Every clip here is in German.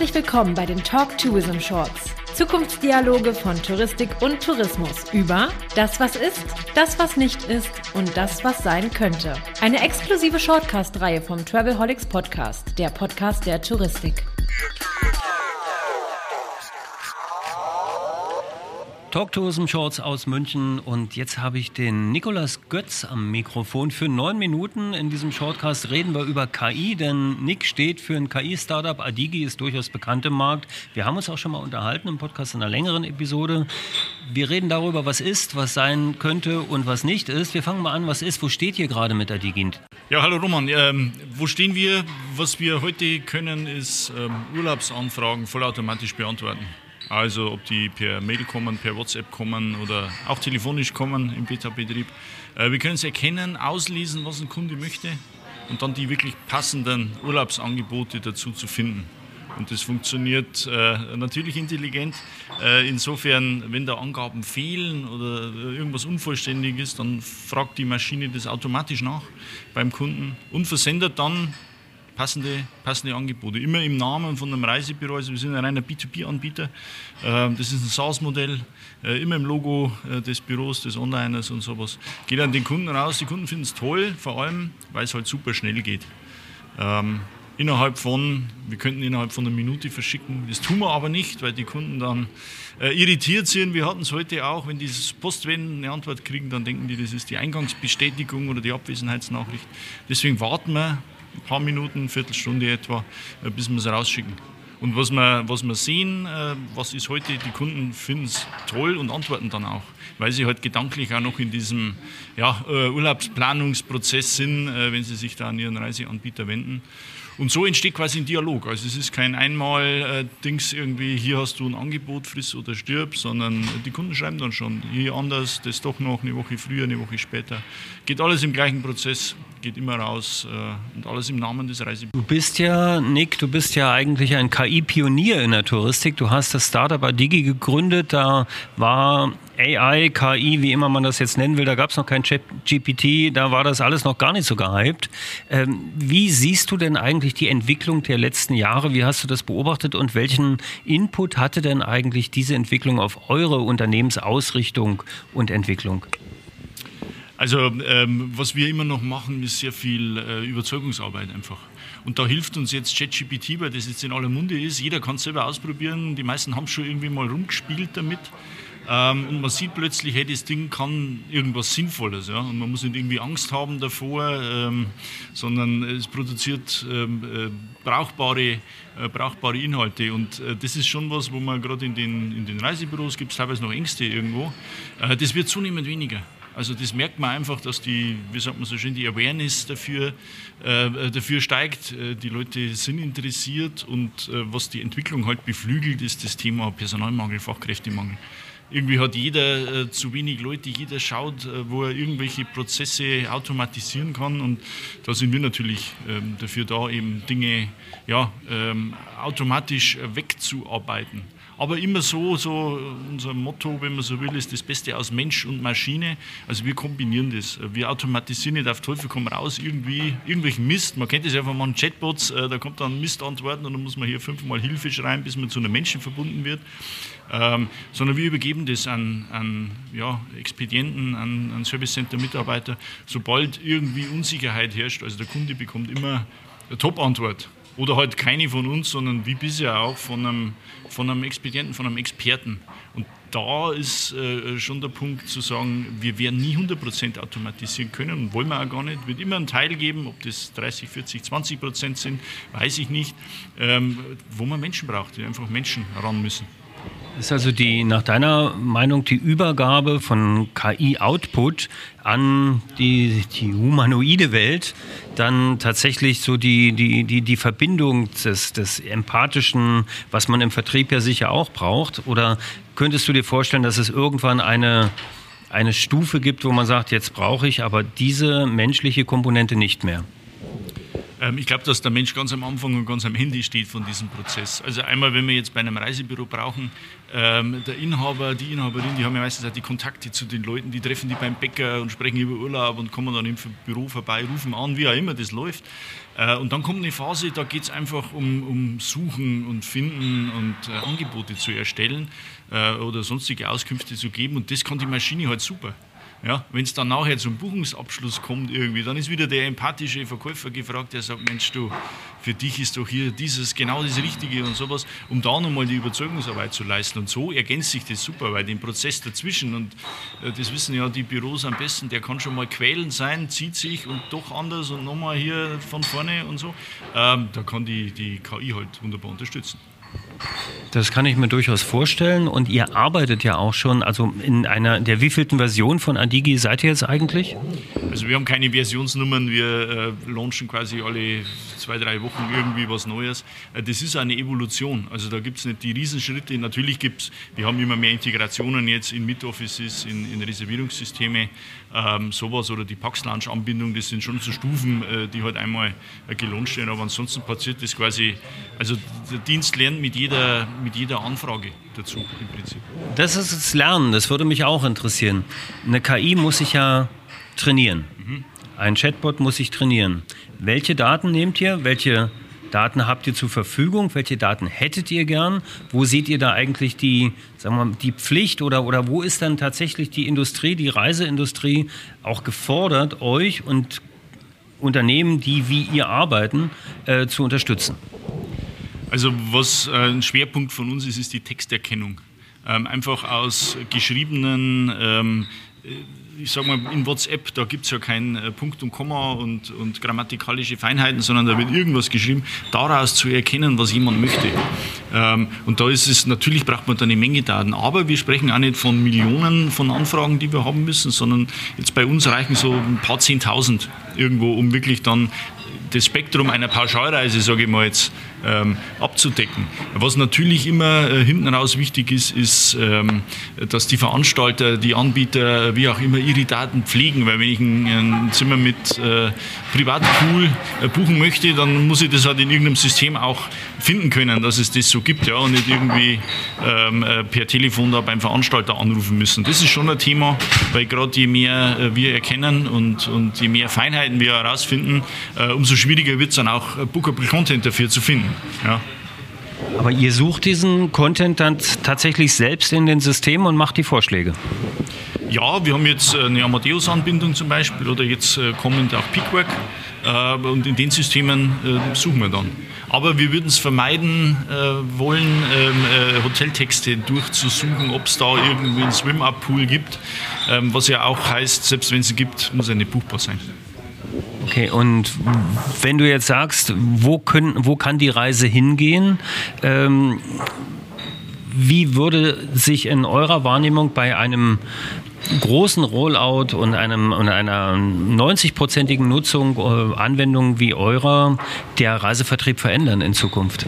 Herzlich willkommen bei den Talk Tourism Shorts. Zukunftsdialoge von Touristik und Tourismus über das, was ist, das, was nicht ist und das, was sein könnte. Eine exklusive Shortcast-Reihe vom Travelholics Podcast, der Podcast der Touristik. Talktourism Shorts aus München und jetzt habe ich den Nikolas Götz am Mikrofon. Für neun Minuten in diesem Shortcast reden wir über KI, denn Nick steht für ein KI-Startup. Adigi ist durchaus bekannt im Markt. Wir haben uns auch schon mal unterhalten im Podcast in einer längeren Episode. Wir reden darüber, was ist, was sein könnte und was nicht ist. Wir fangen mal an, was ist. Wo steht ihr gerade mit Adigi? Ja, hallo Roman. Ähm, wo stehen wir? Was wir heute können, ist ähm, Urlaubsanfragen vollautomatisch beantworten. Also ob die per Mail kommen, per WhatsApp kommen oder auch telefonisch kommen im Beta-Betrieb. Äh, wir können es erkennen, auslesen, was ein Kunde möchte und dann die wirklich passenden Urlaubsangebote dazu zu finden. Und das funktioniert äh, natürlich intelligent. Äh, insofern, wenn da Angaben fehlen oder irgendwas unvollständig ist, dann fragt die Maschine das automatisch nach beim Kunden und versendet dann passende, passende Angebote. Immer im Namen von einem Reisebüro. Also wir sind ein reiner B2B-Anbieter. Ähm, das ist ein SaaS-Modell. Äh, immer im Logo äh, des Büros, des Onliners und sowas. Geht an den Kunden raus. Die Kunden finden es toll, vor allem, weil es halt super schnell geht. Ähm, innerhalb von, wir könnten innerhalb von einer Minute verschicken. Das tun wir aber nicht, weil die Kunden dann äh, irritiert sind. Wir hatten es heute auch, wenn dieses Postwenden eine Antwort kriegen, dann denken die, das ist die Eingangsbestätigung oder die Abwesenheitsnachricht. Deswegen warten wir ein paar Minuten, Viertelstunde etwa, äh, bis wir es rausschicken. Und was wir, was wir sehen, äh, was ist heute, die Kunden finden es toll und antworten dann auch, weil sie halt gedanklich auch noch in diesem ja, äh, Urlaubsplanungsprozess sind, wenn sie sich da an ihren Reiseanbieter wenden. Und so entsteht quasi ein Dialog. Also es ist kein Einmal-Dings irgendwie, hier hast du ein Angebot, friss oder stirb, sondern die Kunden schreiben dann schon, hier anders, das doch noch eine Woche früher, eine Woche später. Geht alles im gleichen Prozess, geht immer raus äh, und alles im Namen des Reisebüros. Du bist ja, Nick, du bist ja eigentlich ein KI-Pionier in der Touristik. Du hast das Startup Adigi gegründet, da war AI, KI, wie immer man das jetzt nennen will, da gab es noch kein GPT, da war das alles noch gar nicht so gehypt. Ähm, wie siehst du denn eigentlich die Entwicklung der letzten Jahre? Wie hast du das beobachtet und welchen Input hatte denn eigentlich diese Entwicklung auf eure Unternehmensausrichtung und Entwicklung? Also ähm, was wir immer noch machen, ist sehr viel äh, Überzeugungsarbeit einfach. Und da hilft uns jetzt ChatGPT, weil das jetzt in aller Munde ist. Jeder kann es selber ausprobieren. Die meisten haben schon irgendwie mal rumgespielt damit. Ähm, und man sieht plötzlich, hey, das Ding kann irgendwas Sinnvolles. Ja? Und man muss nicht irgendwie Angst haben davor, ähm, sondern es produziert ähm, äh, brauchbare, äh, brauchbare Inhalte. Und äh, das ist schon was, wo man gerade in den, in den Reisebüros gibt es teilweise noch Ängste irgendwo. Äh, das wird zunehmend weniger. Also das merkt man einfach, dass die, wie sagt man so schön, die Awareness dafür, äh, dafür steigt. Äh, die Leute sind interessiert und äh, was die Entwicklung halt beflügelt, ist das Thema Personalmangel, Fachkräftemangel irgendwie hat jeder äh, zu wenig Leute, jeder schaut, äh, wo er irgendwelche Prozesse automatisieren kann und da sind wir natürlich ähm, dafür da, eben Dinge ja, ähm, automatisch wegzuarbeiten. Aber immer so, so unser Motto, wenn man so will, ist das Beste aus Mensch und Maschine. Also wir kombinieren das. Wir automatisieren nicht auf Teufel komm raus irgendwie irgendwelchen Mist. Man kennt das ja von manchen Chatbots, äh, da kommt dann Mist antworten und dann muss man hier fünfmal Hilfe schreiben, bis man zu einem Menschen verbunden wird. Ähm, sondern wir übergeben das an, an ja, Expedienten, an, an Service Center Mitarbeiter, sobald irgendwie Unsicherheit herrscht. Also der Kunde bekommt immer eine Top-Antwort. Oder halt keine von uns, sondern wie bisher auch von einem, von einem Expedienten, von einem Experten. Und da ist äh, schon der Punkt zu sagen, wir werden nie 100% automatisieren können und wollen wir auch gar nicht. Wird immer einen Teil geben, ob das 30, 40, 20% sind, weiß ich nicht, ähm, wo man Menschen braucht, die einfach Menschen ran müssen. Ist also die, nach deiner Meinung, die Übergabe von KI-Output an die, die humanoide Welt dann tatsächlich so die, die, die, die Verbindung des, des Empathischen, was man im Vertrieb ja sicher auch braucht? Oder könntest du dir vorstellen, dass es irgendwann eine, eine Stufe gibt, wo man sagt, jetzt brauche ich aber diese menschliche Komponente nicht mehr? Ähm, ich glaube, dass der Mensch ganz am Anfang und ganz am Ende steht von diesem Prozess. Also einmal, wenn wir jetzt bei einem Reisebüro brauchen, ähm, der Inhaber, die Inhaberin, die haben ja meistens auch die Kontakte zu den Leuten, die treffen die beim Bäcker und sprechen über Urlaub und kommen dann im Büro vorbei, rufen an, wie auch immer das läuft. Äh, und dann kommt eine Phase, da geht es einfach um, um Suchen und Finden und äh, Angebote zu erstellen äh, oder sonstige Auskünfte zu geben und das kann die Maschine halt super. Ja, Wenn es dann nachher zum Buchungsabschluss kommt irgendwie, dann ist wieder der empathische Verkäufer gefragt, der sagt, Mensch du, für dich ist doch hier dieses genau das Richtige und sowas, um da nochmal die Überzeugungsarbeit zu leisten. Und so ergänzt sich das super, weil den Prozess dazwischen, und äh, das wissen ja die Büros am besten, der kann schon mal quälend sein, zieht sich und doch anders und nochmal hier von vorne und so. Ähm, da kann die, die KI halt wunderbar unterstützen. Das kann ich mir durchaus vorstellen. Und ihr arbeitet ja auch schon, also in einer der wievielten Version von Adigi seid ihr jetzt eigentlich? Also wir haben keine Versionsnummern, wir äh, launchen quasi alle zwei, drei Wochen irgendwie was Neues. Äh, das ist eine Evolution. Also da gibt es nicht die Riesenschritte. Natürlich gibt es, wir haben immer mehr Integrationen jetzt in Mid-Offices, in, in Reservierungssysteme, ähm, sowas oder die Pax-Lounge-Anbindung, das sind schon so Stufen, äh, die halt einmal äh, gelauncht werden. Aber ansonsten passiert das quasi, also der Dienst lernt mit jeder, mit jeder Anfrage dazu im Prinzip. Das ist das Lernen, das würde mich auch interessieren. Eine KI muss sich ja trainieren. Mhm. Ein Chatbot muss sich trainieren. Welche Daten nehmt ihr? Welche Daten habt ihr zur Verfügung? Welche Daten hättet ihr gern? Wo seht ihr da eigentlich die, sagen wir mal, die Pflicht oder, oder wo ist dann tatsächlich die Industrie, die Reiseindustrie auch gefordert, euch und Unternehmen, die wie ihr arbeiten, äh, zu unterstützen? Also was äh, ein Schwerpunkt von uns ist, ist die Texterkennung. Ähm, einfach aus geschriebenen ähm, ich sage mal, in WhatsApp, da gibt es ja kein äh, Punkt und Komma und, und grammatikalische Feinheiten, sondern da wird irgendwas geschrieben, daraus zu erkennen, was jemand möchte. Ähm, und da ist es, natürlich braucht man da eine Menge Daten, aber wir sprechen auch nicht von Millionen von Anfragen, die wir haben müssen, sondern jetzt bei uns reichen so ein paar Zehntausend irgendwo, um wirklich dann das Spektrum einer Pauschalreise, sage ich mal jetzt, ähm, abzudecken. Was natürlich immer äh, hinten raus wichtig ist, ist, ähm, dass die Veranstalter, die Anbieter, wie auch immer, ihre Daten pflegen, weil wenn ich ein, ein Zimmer mit äh, Privatpool äh, buchen möchte, dann muss ich das halt in irgendeinem System auch finden können, dass es das so gibt ja, und nicht irgendwie ähm, äh, per Telefon da beim Veranstalter anrufen müssen. Das ist schon ein Thema, weil gerade je mehr äh, wir erkennen und, und je mehr Feinheiten wir herausfinden, äh, umso schwieriger wird es dann auch, Bookable Content dafür zu finden. Ja. Aber ihr sucht diesen Content dann tatsächlich selbst in den Systemen und macht die Vorschläge? Ja, wir haben jetzt äh, eine Amadeus-Anbindung zum Beispiel oder jetzt äh, kommend auch Pickwork äh, und in den Systemen suchen wir dann. Aber wir würden es vermeiden wollen, ähm, Hoteltexte durchzusuchen, ob es da irgendwie einen Swim-Up-Pool gibt, ähm, was ja auch heißt, selbst wenn es gibt, muss er nicht buchbar sein. Okay, und wenn du jetzt sagst, wo, können, wo kann die Reise hingehen? Ähm, wie würde sich in eurer Wahrnehmung bei einem großen Rollout und, einem, und einer 90-prozentigen Nutzung äh, Anwendungen wie eurer der Reisevertrieb verändern in Zukunft?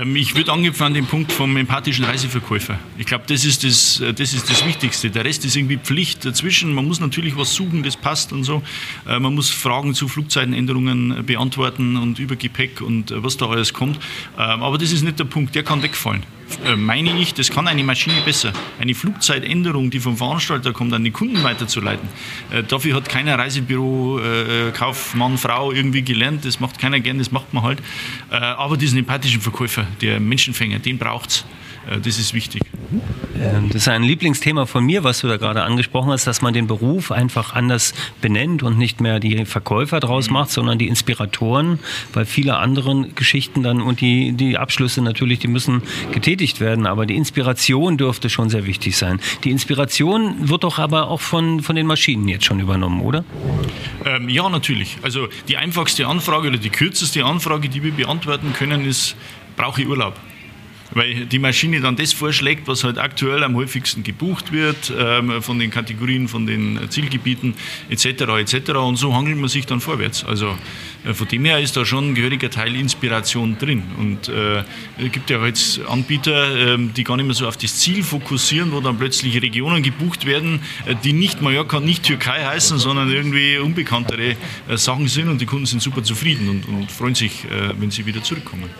Ähm, ich würde angeben an den Punkt vom empathischen Reiseverkäufer. Ich glaube, das, ist das, äh, das ist das Wichtigste. Der Rest ist irgendwie Pflicht dazwischen. Man muss natürlich was suchen, das passt und so. Äh, man muss Fragen zu Flugzeitenänderungen äh, beantworten und über Gepäck und was da alles kommt. Ähm, aber das ist nicht der Punkt, der kann wegfallen. Äh, meine ich, das kann eine Maschine besser. Eine Flugzeitänderung, die vom Veranstalter kommt, an den Kunden weiterzuleiten. Äh, dafür hat keiner Reisebüro, äh, Kaufmann, Frau irgendwie gelernt. Das macht keiner gern, das macht man halt. aber diesen empathischen Verkäufer, der Menschenfänger, den braucht es. das ist wichtig. Ähm, das ist ein Lieblingsthema von mir, was du da gerade angesprochen hast, dass man den Beruf einfach anders benennt und nicht mehr die Verkäufer draus mhm. macht, sondern die Inspiratoren, weil viele andere Geschichten dann und die, die Abschlüsse natürlich, die müssen getätigt werden, aber die Inspiration dürfte schon sehr wichtig sein. Die Inspiration wird doch aber auch von, von den Maschinen jetzt schon übernommen, oder? Ähm, ja, natürlich. Also die einfachste Anfrage oder die kürzeste Anfrage, die wir beantworten können, ist, brauche ich Urlaub? Weil die Maschine dann das vorschlägt, was halt aktuell am häufigsten gebucht wird, ähm, von den Kategorien, von den Zielgebieten etc. etc. Und so hangelt man sich dann vorwärts. Also äh, von dem her ist da schon ein gehöriger Teil Inspiration drin. Und äh, es gibt ja jetzt Anbieter, äh, die gar nicht mehr so auf das Ziel fokussieren, wo dann plötzlich Regionen gebucht werden, äh, die nicht Mallorca, nicht Türkei heißen, sondern irgendwie unbekanntere äh, Sachen sind und die Kunden sind super zufrieden und, und freuen sich, äh, wenn sie wieder zurückkommen.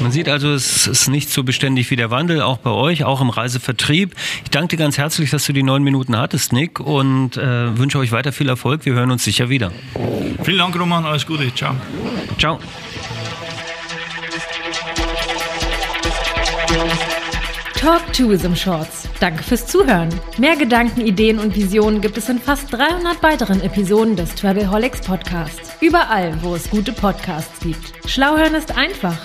Man sieht also, es ist nicht so beständig wie der Wandel, auch bei euch, auch im Reisevertrieb. Ich danke dir ganz herzlich, dass du die neun Minuten hattest, Nick, und äh, wünsche euch weiter viel Erfolg. Wir hören uns sicher wieder. Vielen Dank, Roman. Alles Gute. Ciao. Ciao. Talk Tourism Shorts. Danke fürs Zuhören. Mehr Gedanken, Ideen und Visionen gibt es in fast 300 weiteren Episoden des Travelholics Podcasts. Überall, wo es gute Podcasts gibt. Schlauhören ist einfach.